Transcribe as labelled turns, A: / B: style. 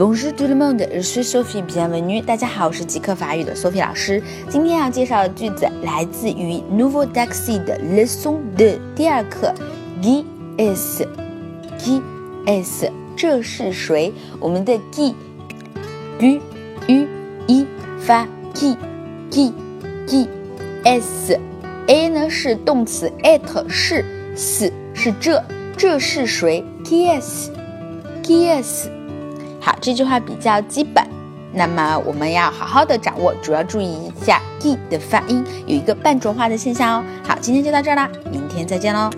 A: Bonjour tout le monde, je suis Sophie bienvenue。大家好，我是极客法语的 Sophie 老师。今天要介绍的句子来自于 Nouveau Taxi 的 Leçon de 第二课，Qui est？Qui est？这是谁？我们的 qui u u i 发 qui qui qui est a 呢是动词 être 是 s 是这这是谁？Qui est？Qui est？好，这句话比较基本，那么我们要好好的掌握，主要注意一下 “e” 的发音，有一个半浊化的现象哦。好，今天就到这儿啦，明天再见喽。